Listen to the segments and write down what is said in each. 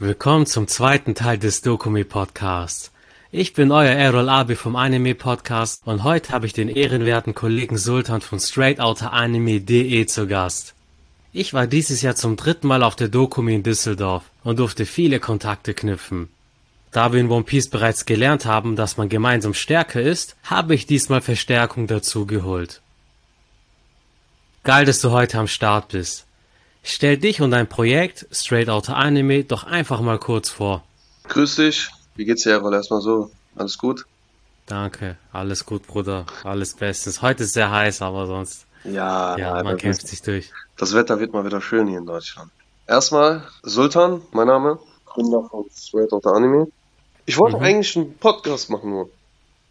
Willkommen zum zweiten Teil des Dokumi Podcasts. Ich bin euer Errol Abi vom Anime Podcast und heute habe ich den ehrenwerten Kollegen Sultan von StraightOuterAnime.de zu Gast. Ich war dieses Jahr zum dritten Mal auf der Dokumi in Düsseldorf und durfte viele Kontakte knüpfen. Da wir in One Piece bereits gelernt haben, dass man gemeinsam stärker ist, habe ich diesmal Verstärkung dazu geholt. Geil, dass du heute am Start bist. Stell dich und dein Projekt Straight Outta Anime doch einfach mal kurz vor. Grüß dich. Wie geht's dir, Errol? Erstmal so. Alles gut? Danke. Alles gut, Bruder. Alles Bestens. Heute ist sehr heiß, aber sonst. Ja, ja nein, man kämpft ist- sich durch. Das Wetter wird mal wieder schön hier in Deutschland. Erstmal Sultan, mein Name. Gründer von Straight Outta Anime. Ich wollte Mhm. eigentlich einen Podcast machen nur.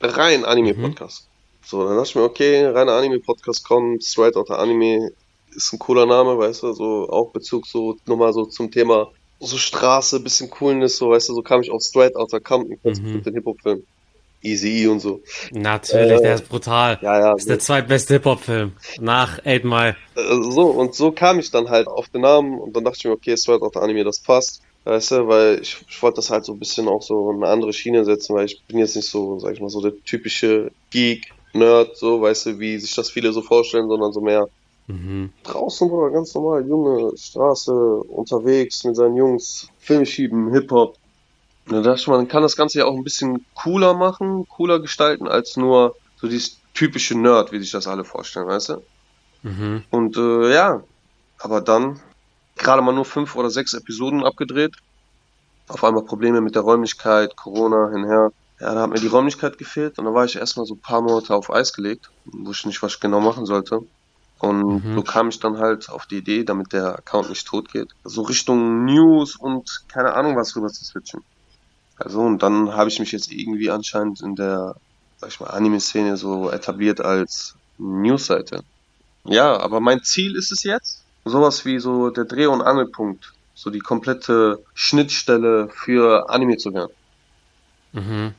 Rein Anime-Podcast. So, dann dachte ich mir, okay, reiner Anime-Podcast kommt, Straight Outta Anime ist ein cooler Name, weißt du, so auch Bezug so nochmal so zum Thema so Straße, bisschen Coolness, so, weißt du, so kam ich auf Straight Outta Compton, Mhm. mit den Hip-Hop-Film. Easy E und so. Natürlich, Äh, der ist brutal. Ja, ja. Ist der zweitbeste Hip-Hop-Film. Nach 8 Mile. Äh, so, und so kam ich dann halt auf den Namen und dann dachte ich mir, okay, Straight Outta Anime, das passt. Weißt du, weil ich, ich wollte das halt so ein bisschen auch so in eine andere Schiene setzen, weil ich bin jetzt nicht so, sag ich mal, so der typische Geek, Nerd, so, weißt du, wie sich das viele so vorstellen, sondern so mehr Mhm. draußen, Bruder, ganz normal, junge Straße, unterwegs mit seinen Jungs, Film schieben, Hip-Hop. Dann dachte ich, man kann das Ganze ja auch ein bisschen cooler machen, cooler gestalten, als nur so dieses typische Nerd, wie sich das alle vorstellen, weißt du? Mhm. Und äh, ja, aber dann gerade mal nur fünf oder sechs Episoden abgedreht. Auf einmal Probleme mit der Räumlichkeit, Corona hinher. Ja, da hat mir die Räumlichkeit gefehlt und dann war ich erstmal so ein paar Monate auf Eis gelegt, ich nicht was ich genau machen sollte. Und Mhm. so kam ich dann halt auf die Idee, damit der Account nicht tot geht, so Richtung News und keine Ahnung was rüber zu switchen. Also und dann habe ich mich jetzt irgendwie anscheinend in der, sag ich mal, Anime-Szene so etabliert als Newsseite. Ja, aber mein Ziel ist es jetzt, sowas wie so der Dreh- und Angelpunkt, so die komplette Schnittstelle für Anime zu werden. Mhm.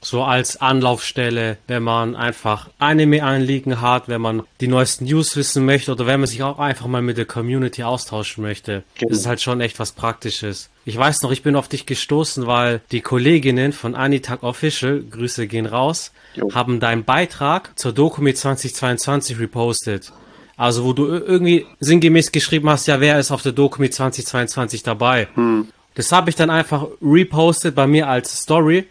So als Anlaufstelle, wenn man einfach Anime-Anliegen hat, wenn man die neuesten News wissen möchte oder wenn man sich auch einfach mal mit der Community austauschen möchte. Genau. Das ist halt schon echt was Praktisches. Ich weiß noch, ich bin auf dich gestoßen, weil die Kolleginnen von Anitag Official, Grüße gehen raus, Jo. haben deinen Beitrag zur Dokumi 2022 repostet. Also wo du ir- irgendwie sinngemäß geschrieben hast, ja, wer ist auf der Dokumi 2022 dabei? Das habe ich dann einfach repostet bei mir als Story,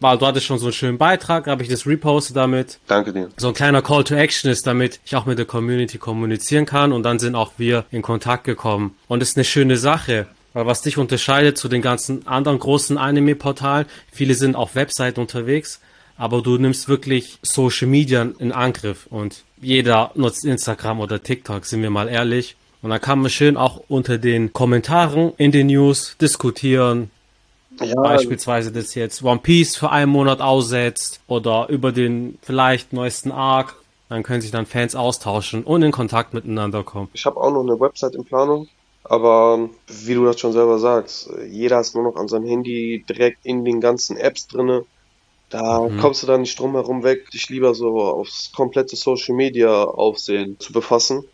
weil du hattest schon so einen schönen Beitrag, habe ich das repostet damit. Danke dir. So ein kleiner Call to Action ist, damit ich auch mit der Community kommunizieren kann und dann sind auch wir in Kontakt gekommen. Und das ist eine schöne Sache, weil was dich unterscheidet zu den ganzen anderen großen Anime-Portalen, viele sind auf Webseiten unterwegs, aber du nimmst wirklich Social Media in Angriff und jeder nutzt Instagram oder TikTok, sind wir mal ehrlich. Und dann kann man schön auch unter den Kommentaren in den News diskutieren, Ja, beispielsweise das jetzt One Piece für einen Monat aussetzt oder über den vielleicht neuesten Arc, dann können sich dann Fans austauschen und in Kontakt miteinander kommen. ich habe auch noch eine Website in Planung, aber wie du das schon selber sagst, jeder ist nur noch an seinem Handy direkt in den ganzen Apps drinne. Da kommst du dann nicht drum herum weg, dich lieber so aufs komplette Social Media Aufsehen zu befassen.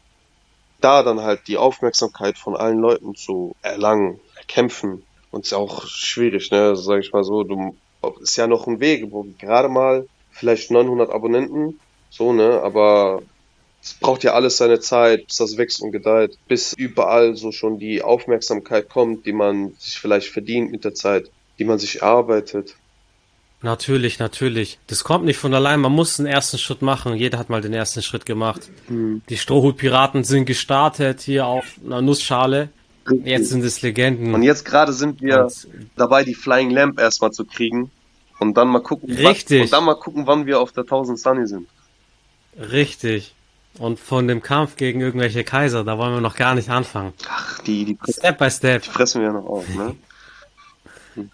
Da dann halt die Aufmerksamkeit von allen Leuten zu erlangen, erkämpfen. Und ist ja auch schwierig, ne? Sag ich mal so, du, ist ja noch ein Weg, wo gerade mal vielleicht 900 Abonnenten, so, ne? Aber es braucht ja alles seine Zeit, bis das wächst und gedeiht, bis überall so schon die Aufmerksamkeit kommt, die man sich vielleicht verdient mit der Zeit, die man sich erarbeitet. Natürlich, natürlich. Das kommt nicht von allein, man muss einen ersten Schritt machen. Jeder hat mal den ersten Schritt gemacht. Die Strohhutpiraten sind gestartet hier auf einer Nussschale. Jetzt sind es Legenden. Und jetzt gerade sind wir Und- dabei, die Flying Lamp erstmal zu kriegen und dann mal gucken, Richtig. wann, und dann mal gucken, wann wir auf der 1000 Sunny sind. Richtig. Und von dem Kampf gegen irgendwelche Kaiser, da wollen wir noch gar nicht anfangen. Ach, die, die, Step by Step. die fressen wir ja noch auf, ne?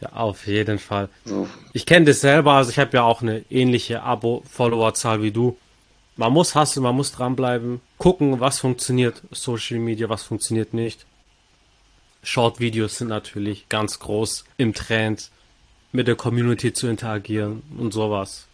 Ja, auf jeden Fall. So. Ich kenne das selber, also ich habe ja auch eine ähnliche Abo-Follower-Zahl wie du. Man muss hasseln, man muss dranbleiben, gucken, was funktioniert, Social Media, was funktioniert nicht. Short-Videos sind natürlich ganz groß im Trend, mit der Community zu interagieren und sowas.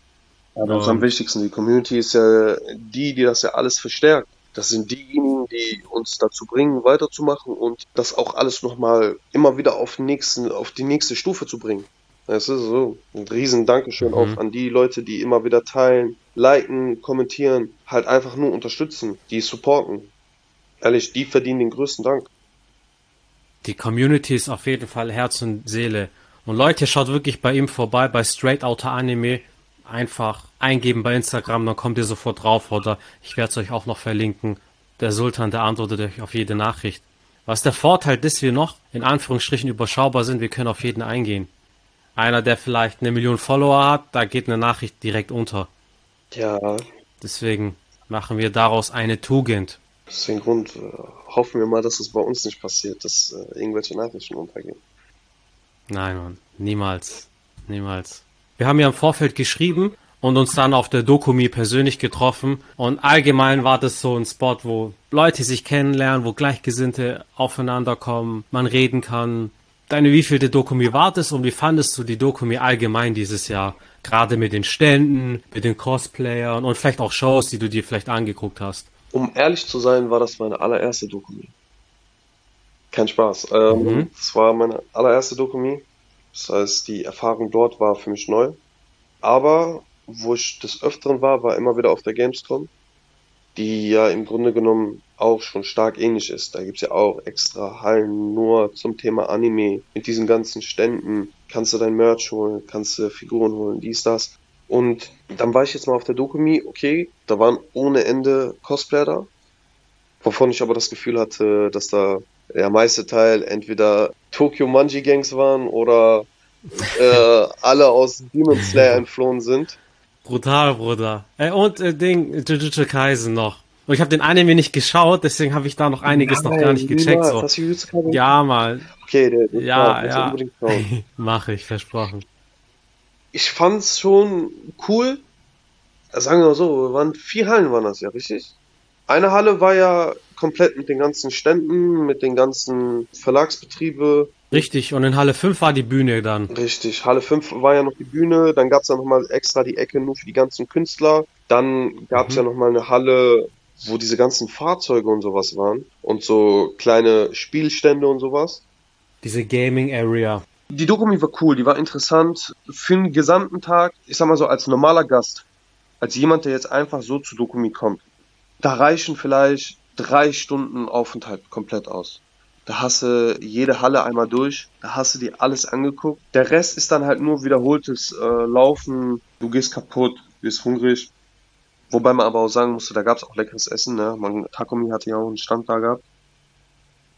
Ja, das ist am wichtigsten. Die Community ist ja die, die das ja alles verstärkt. Das sind diejenigen, die uns dazu bringen, weiterzumachen und das auch alles nochmal immer wieder auf, nächsten, auf die nächste Stufe zu bringen. Es ist so ein riesen Dankeschön mhm. auch an die Leute, die immer wieder teilen, liken, kommentieren, halt einfach nur unterstützen, die supporten. Ehrlich, die verdienen den größten Dank. Die Community ist auf jeden Fall Herz und Seele. Und Leute, schaut wirklich bei ihm vorbei, bei Straight Outta Anime. Einfach eingeben bei Instagram, dann kommt ihr sofort drauf oder ich werde es euch auch noch verlinken. Der Sultan, der antwortet euch auf jede Nachricht. Was der Vorteil, dass wir noch in Anführungsstrichen überschaubar sind, wir können auf jeden eingehen. Einer, der vielleicht eine Million Follower hat, da geht eine Nachricht direkt unter. Ja. Deswegen machen wir daraus eine Tugend. Aus dem Grund äh, hoffen wir mal, dass es bei uns nicht passiert, dass äh, irgendwelche Nachrichten untergehen. Nein, Mann, niemals. Niemals. Wir haben ja im Vorfeld geschrieben und uns dann auf der Dokumi persönlich getroffen. Und allgemein war das so ein Spot, wo Leute sich kennenlernen, wo Gleichgesinnte aufeinander kommen, man reden kann, Deine wievielte Dokumi war das und wie fandest du die Dokumi allgemein dieses Jahr? Gerade mit den Ständen, mit den Cosplayern und vielleicht auch Shows, die du dir vielleicht angeguckt hast. Um ehrlich zu sein, war das meine allererste Dokumi. Kein Spaß. Ähm, mhm. Das war meine allererste Dokumi. Das heißt, die Erfahrung dort war für mich neu. Aber wo ich des Öfteren war, war immer wieder auf der Gamescom die ja im Grunde genommen auch schon stark ähnlich ist. Da gibt's ja auch extra Hallen nur zum Thema Anime. Mit diesen ganzen Ständen kannst du dein Merch holen, kannst du Figuren holen, dies, das. Und dann war ich jetzt mal auf der Dokumi, okay, da waren ohne Ende Cosplayer da, wovon ich aber das Gefühl hatte, dass da der meiste Teil entweder Tokyo Manji Gangs waren oder äh, alle aus Demon Slayer entflohen sind. Brutal, Bruder. Äh, und äh, Ding, Jujutsu Kaisen noch. Und ich habe den Anime nicht geschaut, deswegen habe ich da noch einiges Nein, noch gar nicht gecheckt. So. Ja, mal. Okay, der, der ja, ja. Mache ich, versprochen. Ich fand's schon cool. Sagen wir mal so, waren vier Hallen waren das ja, richtig? Eine Halle war ja komplett mit den ganzen Ständen, mit den ganzen Verlagsbetriebe, Richtig, und in Halle 5 war die Bühne dann. Richtig, Halle 5 war ja noch die Bühne, dann gab es ja nochmal extra die Ecke nur für die ganzen Künstler. Dann gab es mhm. ja nochmal eine Halle, wo diese ganzen Fahrzeuge und sowas waren und so kleine Spielstände und sowas. Diese Gaming Area. Die Dokumi war cool, die war interessant. Für den gesamten Tag, ich sag mal so, als normaler Gast, als jemand, der jetzt einfach so zu Dokumi kommt, da reichen vielleicht drei Stunden Aufenthalt komplett aus. Da hast du jede Halle einmal durch, da hast du dir alles angeguckt. Der Rest ist dann halt nur wiederholtes äh, Laufen, du gehst kaputt, bist hungrig. Wobei man aber auch sagen musste, da gab es auch leckeres Essen. Ne? Man, Takumi hatte ja auch einen Stand da gehabt.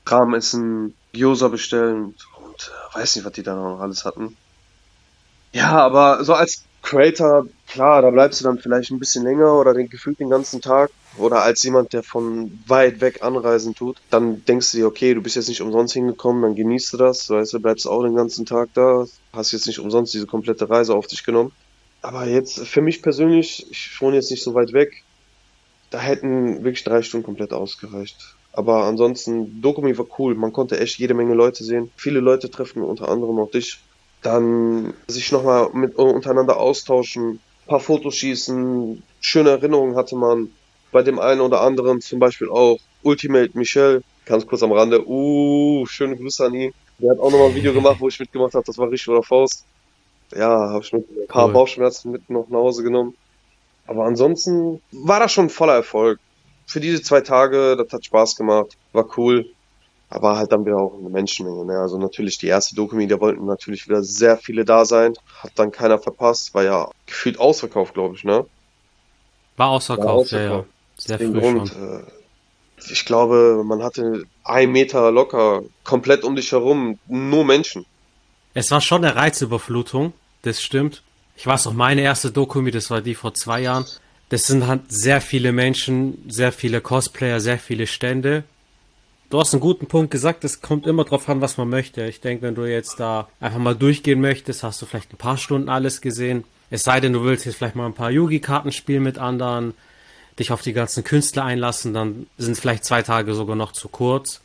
Rahmenessen, Gyoza bestellen äh, weiß nicht, was die da noch alles hatten. Ja, aber so als Creator, klar, da bleibst du dann vielleicht ein bisschen länger oder den, gefühlt den ganzen Tag oder als jemand, der von weit weg anreisen tut, dann denkst du dir, okay, du bist jetzt nicht umsonst hingekommen, dann genießt du das, weißt du, bleibst auch den ganzen Tag da, hast jetzt nicht umsonst diese komplette Reise auf dich genommen. Aber jetzt, für mich persönlich, ich wohne jetzt nicht so weit weg, da hätten wirklich drei Stunden komplett ausgereicht. Aber ansonsten, Dokumi war cool, man konnte echt jede Menge Leute sehen, viele Leute treffen, unter anderem auch dich. Dann sich nochmal mit untereinander austauschen, paar Fotos schießen, schöne Erinnerungen hatte man bei dem einen oder anderen zum Beispiel auch Ultimate Michel, ganz kurz am Rande, uh, schöne Grüße an ihn. Der hat auch nochmal ein Video gemacht, wo ich mitgemacht habe, das war richtig oder Faust. Ja, habe ich mit ein paar cool. Bauchschmerzen mit noch nach Hause genommen. Aber ansonsten war das schon voller Erfolg. Für diese zwei Tage, das hat Spaß gemacht, war cool. Aber halt dann wieder auch eine Menschenmenge. Ne? Also natürlich die erste Dokumi, da wollten natürlich wieder sehr viele da sein. Hat dann keiner verpasst. War ja gefühlt ausverkauft, glaube ich, ne? War ausverkauft, war ausverkauft. ja, ja. Sehr früh Grund, schon. Äh, ich glaube, man hatte ein Meter locker komplett um dich herum, nur Menschen. Es war schon eine Reizüberflutung, das stimmt. Ich weiß noch, meine erste Dokumi, das war die vor zwei Jahren. Das sind halt sehr viele Menschen, sehr viele Cosplayer, sehr viele Stände. Du hast einen guten Punkt gesagt, es kommt immer drauf an, was man möchte. Ich denke, wenn du jetzt da einfach mal durchgehen möchtest, hast du vielleicht ein paar Stunden alles gesehen. Es sei denn, du willst jetzt vielleicht mal ein paar Yugi-Karten spielen mit anderen, dich auf die ganzen Künstler einlassen, dann sind vielleicht zwei Tage sogar noch zu kurz.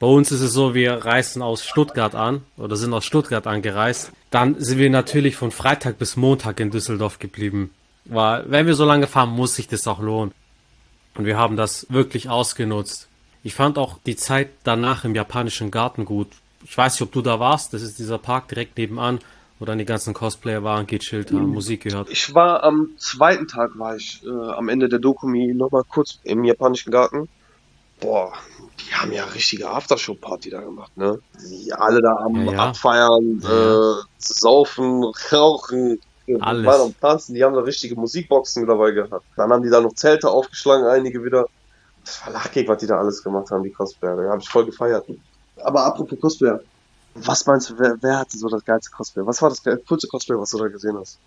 Bei uns ist es so, wir reisen aus Stuttgart an oder sind aus Stuttgart angereist. Dann sind wir natürlich von Freitag bis Montag in Düsseldorf geblieben. Weil, wenn wir so lange fahren, muss sich das auch lohnen. Und wir haben das wirklich ausgenutzt. Ich fand auch die Zeit danach im japanischen Garten gut. Ich weiß nicht, ob du da warst. Das ist dieser Park direkt nebenan, wo dann die ganzen Cosplayer waren, gechillt haben, Musik gehört. Ich war am zweiten Tag, war ich äh, am Ende der Dokumi nochmal kurz im japanischen Garten. Boah, die haben ja richtige Aftershow-Party da gemacht, ne? Die alle da am Ja, ja. Abfeiern, Äh, saufen, rauchen, Alles. waren am Tanzen, die haben da richtige Musikboxen dabei gehabt. Dann haben die da noch Zelte aufgeschlagen, einige wieder. Das war Lachkick, was die da alles gemacht haben, die Cosplayer. Da habe ich voll gefeiert. Aber apropos Cosplayer, was meinst du, wer, wer hatte so das geilste Cosplayer? Was war das coolste Cosplayer, was du da gesehen hast?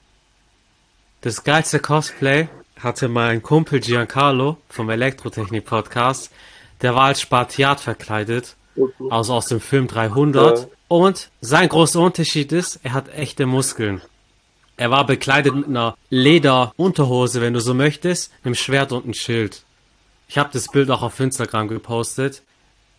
Das geilste Cosplay hatte mein Kumpel Giancarlo vom Elektrotechnik Podcast. Der war als Spartiat verkleidet, also aus dem Film 300. Ja. Und sein großer Unterschied ist, er hat echte Muskeln. Er war bekleidet mit einer Lederunterhose, wenn du so möchtest, einem Schwert und einem Schild. Ich habe das Bild auch auf Instagram gepostet.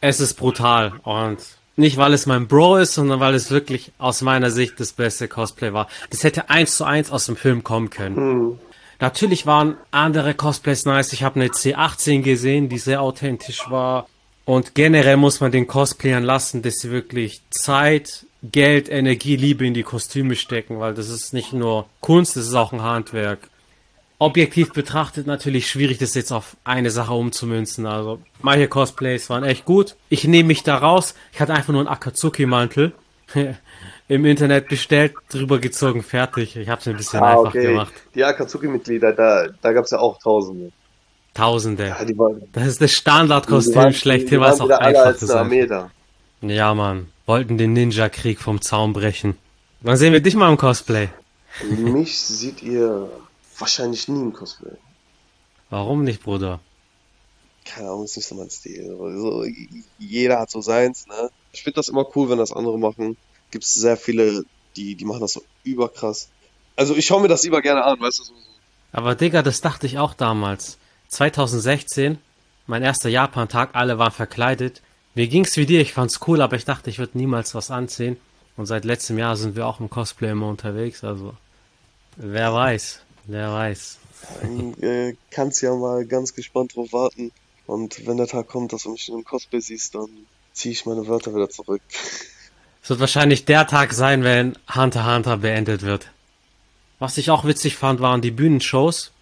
Es ist brutal und nicht weil es mein Bro ist, sondern weil es wirklich aus meiner Sicht das beste Cosplay war. Das hätte eins zu eins aus dem Film kommen können. Hm. Natürlich waren andere Cosplays nice. Ich habe eine C18 gesehen, die sehr authentisch war. Und generell muss man den Cosplayern lassen, dass sie wirklich Zeit, Geld, Energie, Liebe in die Kostüme stecken, weil das ist nicht nur Kunst, das ist auch ein Handwerk. Objektiv betrachtet natürlich schwierig, das jetzt auf eine Sache umzumünzen. Also manche Cosplays waren echt gut. Ich nehme mich da raus. Ich hatte einfach nur einen Akatsuki-Mantel im Internet bestellt, drüber gezogen, fertig. Ich habe es ein bisschen Ah, einfach okay. gemacht. Die Akatsuki-Mitglieder, da, da gab es ja auch Tausende. Tausende. Ja, waren, Das ist das Standardkostüm schlechthin, was auch einfach. Armee da. Ja, Mann. Wollten den Ninja-Krieg vom Zaun brechen. Wann sehen wir dich mal im Cosplay? Mich seht ihr wahrscheinlich nie im Cosplay. Warum nicht, Bruder? Keine Ahnung, ist nicht so mein Stil. Also, jeder hat so seins, ne? Ich finde das immer cool, wenn das andere machen. Gibt es sehr viele, die, die machen das so überkrass. Also ich schaue mir das lieber gerne an, weißt du, so, so. Aber Digga, das dachte ich auch damals. 2016, mein erster Japan-Tag, alle waren verkleidet. Mir ging's wie dir, ich fand's cool, aber ich dachte, ich würde niemals was anziehen. Und seit letztem Jahr sind wir auch im Cosplay immer unterwegs, also wer weiß, wer weiß. Dann äh, kannst ja mal ganz gespannt drauf warten. Und wenn der Tag kommt, dass du mich in einem Cosplay siehst, dann ziehe ich meine Wörter wieder zurück. Es wird wahrscheinlich der Tag sein, wenn Hunter Hunter beendet wird. Was ich auch witzig fand, waren die Bühnenshows.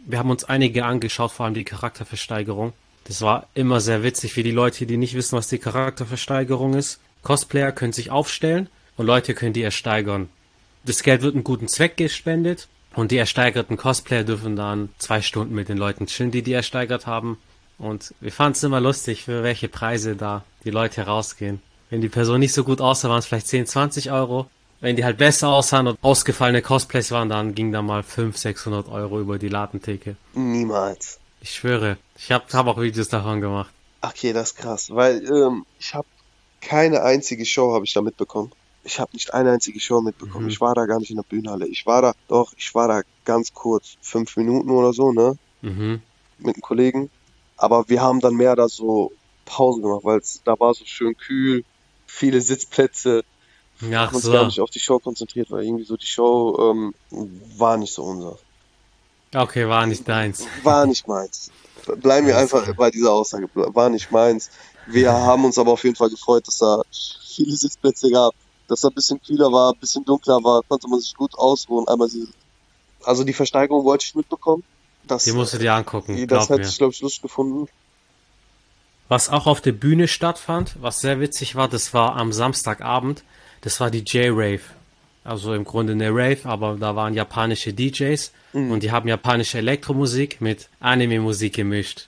Wir haben uns einige angeschaut, vor allem die Charakterversteigerung. Das war immer sehr witzig für die Leute, die nicht wissen, was die Charakterversteigerung ist. Cosplayer können sich aufstellen und Leute können die ersteigern. Das Geld wird einen guten Zweck gespendet und die ersteigerten Cosplayer dürfen dann zwei Stunden mit den Leuten chillen, die die ersteigert haben. Und wir fanden es immer lustig, für welche Preise da die Leute rausgehen. Wenn die Person nicht so gut aussah, waren es vielleicht 10, 20 Euro. Wenn die halt besser aussahen und ausgefallene Cosplays waren, dann ging da mal 500, 600 Euro über die Ladentheke. Niemals. Ich schwöre, ich habe hab auch Videos davon gemacht. Okay, das ist krass, weil ähm, ich habe keine einzige Show habe ich da mitbekommen. Ich habe nicht eine einzige Show mitbekommen. Mhm. Ich war da gar nicht in der Bühnenhalle. Ich war da, doch, ich war da ganz kurz, fünf Minuten oder so, ne, Mhm. mit einem Kollegen. Aber wir haben dann mehr da so Pause gemacht, weil es da war so schön kühl, viele Sitzplätze. Wir Ach haben uns gar so. nicht auf die Show konzentriert, weil irgendwie so die Show ähm, war nicht so unser. Okay, war nicht deins. War nicht meins. Bleiben wir einfach bei dieser Aussage. War nicht meins. Wir haben uns aber auf jeden Fall gefreut, dass da viele Sitzplätze gab, dass da ein bisschen kühler war, ein bisschen dunkler war, konnte man sich gut ausruhen. Einmal diese, also die Versteigerung wollte ich mitbekommen. Das, Die musst du dir angucken, das glaub hätte mir. ich, glaube ich, lustig gefunden. Was auch auf der Bühne stattfand, was sehr witzig war, das war am Samstagabend, das war die J-Rave. Also im Grunde eine Rave, aber da waren japanische DJs Mhm. und die haben japanische Elektromusik mit Anime-Musik gemischt.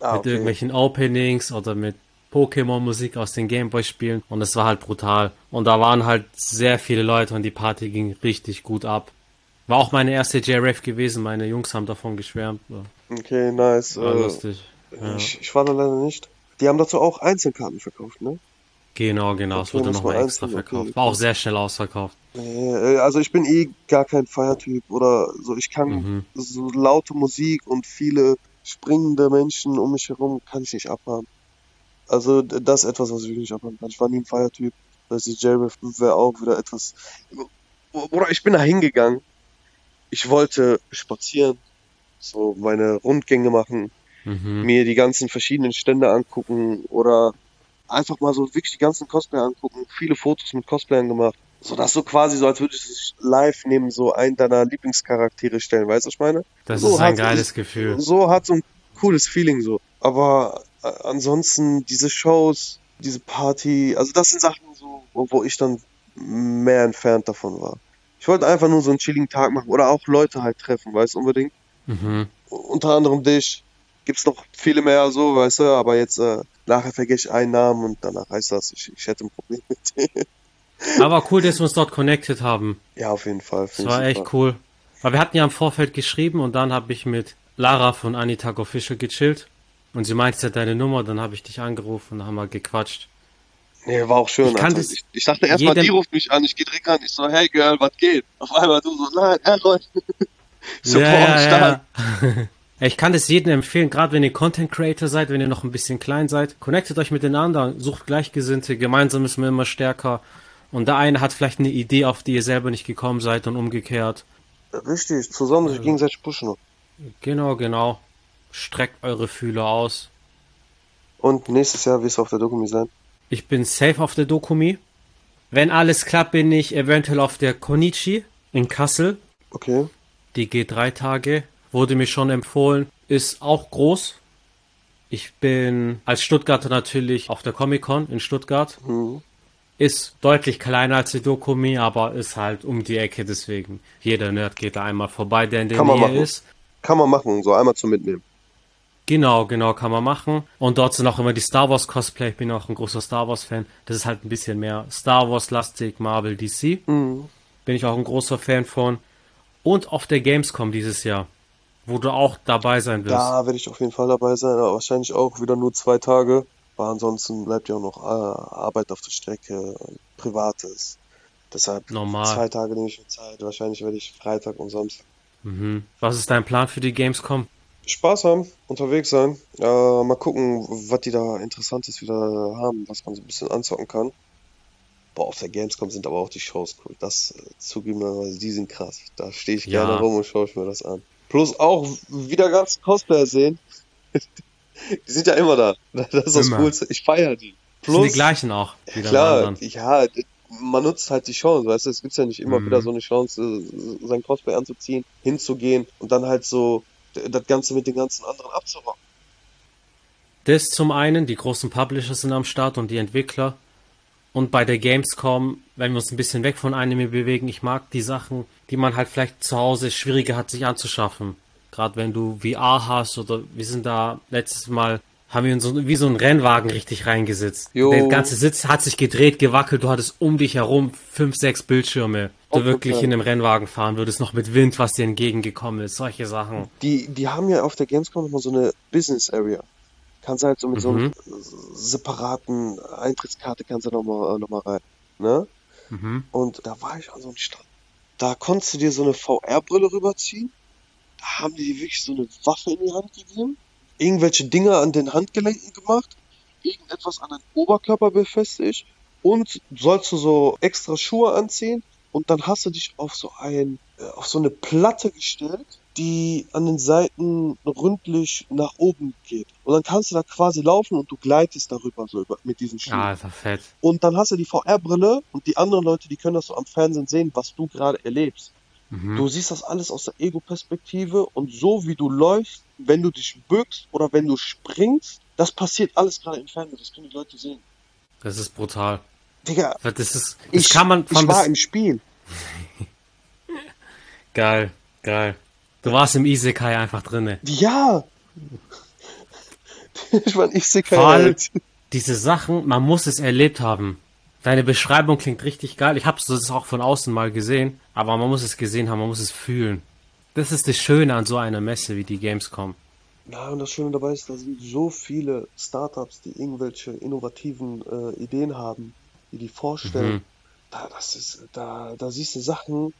Ah, mit okay. irgendwelchen Openings oder mit Pokémon-Musik aus den Gameboy-Spielen und es war halt brutal. Und da waren halt sehr viele Leute und die Party ging richtig gut ab. War auch meine erste J-Rave gewesen, meine Jungs haben davon geschwärmt. Okay, nice. war Äh, lustig. Ja. ich, ich war da leider nicht. Die haben dazu auch Einzelkarten verkauft, ne? Genau, genau, es Okay, wurde muss man nochmal extra einzeln, okay, verkauft. War auch sehr schnell ausverkauft. Äh, Also ich bin eh gar kein Feiertyp oder so. Ich kann Mhm. so laute Musik und viele springende Menschen um mich herum kann ich nicht abhaben. Also das ist etwas, was ich wirklich nicht abhaben kann. Ich war nie ein Feiertyp. Das ist J-Rave wäre auch wieder etwas. Oder ich bin da hingegangen. Ich wollte spazieren, so meine Rundgänge machen. mhm. mir die ganzen verschiedenen Stände angucken oder einfach mal so wirklich die ganzen Cosplayer angucken, viele Fotos mit Cosplayern gemacht. So das so quasi so, als würde ich live neben so einen deiner Lieblingscharaktere stellen, weißt du, was ich meine? Das so ist ein geiles Gefühl. So hat so ein cooles Feeling so. Aber äh, ansonsten diese Shows, diese Party, also das sind Sachen so, wo ich dann mehr entfernt davon war. Ich wollte einfach nur so einen chilligen Tag machen oder auch Leute halt treffen, weißt du, unbedingt. Mhm. Unter anderem dich. Gibt's noch viele mehr so, weißt du, aber jetzt äh, nachher vergesse ich einen Namen und danach heißt das, ich, ich hätte ein Problem mit denen. Aber cool, dass wir uns dort connected haben. Ja, auf jeden Fall. Das war echt cool. Weil wir hatten ja im Vorfeld geschrieben und dann habe ich mit Lara von Anitag Official gechillt. Und sie meinte, sie hat deine Nummer, dann habe ich dich angerufen und haben mal gequatscht. Nee, war auch schön. Ich, Alter. ich, ich dachte erstmal, die ruft mich an, ich gehe direkt an, ich so, hey Girl, was geht? Auf einmal du so, nein, Errol. so, ja, ja, ja. Ich kann das jedem empfehlen, gerade wenn ihr Content Creator seid, wenn ihr noch ein bisschen klein seid, connectet euch miteinander, sucht Gleichgesinnte, gemeinsam ist man immer stärker. Und der eine hat vielleicht eine Idee, auf die ihr selber nicht gekommen seid und umgekehrt. Richtig, zusammen sich gegenseitig pushen. Genau, genau. Streckt eure Fühler aus. Und nächstes Jahr wirst du auf der Dokumi sein? Ich bin safe auf der Dokumi. Wenn alles klappt, bin ich eventuell auf der Konichi in Kassel. Okay. Die geht drei Tage. Wurde mir schon empfohlen. Ist auch groß. Ich bin als Stuttgarter natürlich auf der Comic-Con in Stuttgart. Mhm. Ist deutlich kleiner als die Dokumi, aber ist halt um die Ecke, deswegen. Jeder Nerd geht da einmal vorbei, der in der Kann Nähe ist. Kann man machen, so einmal zum Mitnehmen. Genau, genau, kann man machen. Und dort sind auch immer die Star Wars Cosplay. Ich bin auch ein großer Star Wars Fan. Das ist halt ein bisschen mehr Star Wars lastig, Marvel, DC. Mhm. Bin ich auch ein großer Fan von. Und auf der Gamescom dieses Jahr, wo du auch dabei sein wirst. Da werde ich auf jeden Fall dabei sein, aber wahrscheinlich auch wieder nur zwei Tage. Aber ansonsten bleibt ja auch noch äh, Arbeit auf der Strecke, Privates. Deshalb Normal. zwei Tage nehme ich mir Zeit. Wahrscheinlich werde ich Freitag und Samstag. Mhm. Was ist dein Plan für die Gamescom? Spaß haben, unterwegs sein. Äh, mal gucken, was die da Interessantes wieder haben, was man so ein bisschen anzocken kann. Boah, auf der Gamescom sind aber auch die Shows cool. Das äh, zugegebenerweise, die sind krass. Da stehe ich ja. gerne rum und schaue ich mir das an. Plus auch wieder ganz Cosplayer sehen. Die sind ja immer da. Das ist das immer. Coolste. Ich feiere die. Plus, sind die gleichen auch. Klar, ja, man nutzt halt die Chance, weißt du, es gibt ja nicht immer mhm. wieder so eine Chance, sein Cosplay anzuziehen, hinzugehen und dann halt so das Ganze mit den ganzen anderen abzurocken. Das zum einen, die großen Publisher sind am Start und die Entwickler. Und bei der Gamescom, wenn wir uns ein bisschen weg von Anime bewegen, ich mag die Sachen, die man halt vielleicht zu Hause schwieriger hat, sich anzuschaffen. Gerade wenn du VR hast oder wir sind da letztes Mal, haben wir uns so, wie so ein Rennwagen richtig reingesetzt. Jo. Der ganze Sitz hat sich gedreht, gewackelt, du hattest um dich herum fünf, sechs Bildschirme. Du wirklich in einem Rennwagen fahren würdest, noch mit Wind, was dir entgegengekommen ist, solche Sachen. Die, die haben ja auf der Gamescom nochmal so eine Business Area. Kannst halt so mit mhm. so einem separaten Eintrittskarte kannst du nochmal noch mal rein. Ne? Mhm. Und da war ich an so einem Stand. Da konntest du dir so eine VR-Brille rüberziehen haben die wirklich so eine Waffe in die Hand gegeben, irgendwelche Dinge an den Handgelenken gemacht, irgendetwas an den Oberkörper befestigt und sollst du so extra Schuhe anziehen und dann hast du dich auf so ein, äh, auf so eine Platte gestellt, die an den Seiten ründlich nach oben geht. Und dann kannst du da quasi laufen und du gleitest darüber so über, mit diesen Schuhen. Ah, ist das fett. Und dann hast du die VR-Brille und die anderen Leute, die können das so am Fernsehen sehen, was du gerade erlebst. Mhm. Du siehst das alles aus der Ego-Perspektive und so wie du läufst, wenn du dich bückst oder wenn du springst, das passiert alles gerade im Fernsehen. Das können die Leute sehen. Das ist brutal. Digga, das ist, das ich, kann man ich war im Spiel. geil, geil. Du warst im Isekai einfach drinne. Ja. ich war ein Isekai. Vor allem diese Sachen, man muss es erlebt haben. Deine Beschreibung klingt richtig geil. Ich habe das auch von außen mal gesehen, aber man muss es gesehen haben, man muss es fühlen. Das ist das Schöne an so einer Messe wie die Gamescom. Ja, und das Schöne dabei ist, da sind so viele Startups, die irgendwelche innovativen äh, Ideen haben, die die vorstellen. Mhm. Da, das ist, da, da siehst du Sachen,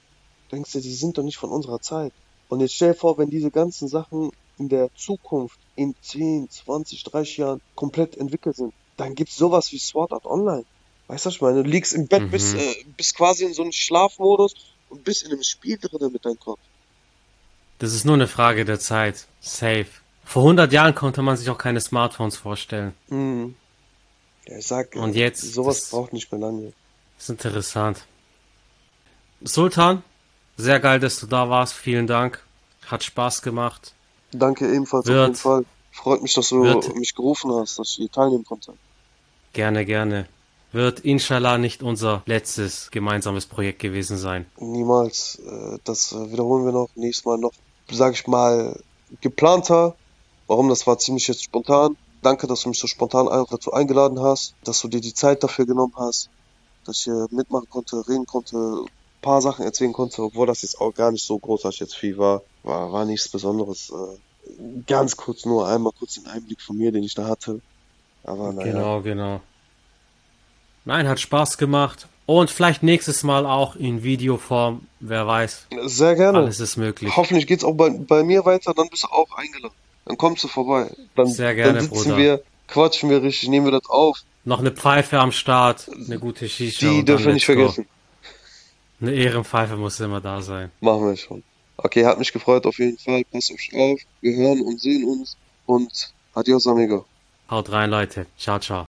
denkst du, die sind doch nicht von unserer Zeit. Und jetzt stell dir vor, wenn diese ganzen Sachen in der Zukunft in 10, 20, 30 Jahren komplett entwickelt sind, dann gibt's sowas wie Sword Art Online. Weißt du, was ich meine? Du liegst im Bett, mhm. bist, äh, bist quasi in so einem Schlafmodus und bist in einem Spiel drin mit deinem Kopf. Das ist nur eine Frage der Zeit. Safe. Vor 100 Jahren konnte man sich auch keine Smartphones vorstellen. Mhm. Ja, ich sag, Und jetzt, sowas das- braucht nicht mehr lange. ist interessant. Sultan, sehr geil, dass du da warst. Vielen Dank. Hat Spaß gemacht. Danke ebenfalls Wird- auf jeden Fall. Freut mich, dass du wird- mich gerufen hast, dass ich hier teilnehmen konnte. Gerne, gerne. Wird inshallah nicht unser letztes gemeinsames Projekt gewesen sein. Niemals. Äh, Das äh, wiederholen wir noch. Nächstes Mal noch, sag ich mal, geplanter. Warum? Das war ziemlich jetzt spontan. Danke, dass du mich so spontan dazu eingeladen hast, dass du dir die Zeit dafür genommen hast, dass ich hier mitmachen konnte, reden konnte, ein paar Sachen erzählen konnte, obwohl das jetzt auch gar nicht so großartig jetzt viel war. War, war nichts Besonderes. Äh, Ganz kurz nur einmal kurz den Einblick von mir, den ich da hatte. Aber naja. Genau, genau. Nein, hat Spaß gemacht. Und vielleicht nächstes Mal auch in Videoform. Wer weiß. Sehr gerne. Alles ist möglich. Hoffentlich geht's auch bei, bei mir weiter, dann bist du auch eingeladen. Dann kommst du vorbei. Dann, Sehr gerne, dann sitzen Bruder. wir, quatschen wir richtig, nehmen wir das auf. Noch eine Pfeife am Start. Eine gute Shisha. Die dürfen wir nicht go. vergessen. Eine Ehrenpfeife muss immer da sein. Machen wir schon. Okay, hat mich gefreut auf jeden Fall. Pass auf euch auf. Wir hören und sehen uns. Und adios, amigo. Haut rein, Leute. Ciao, ciao.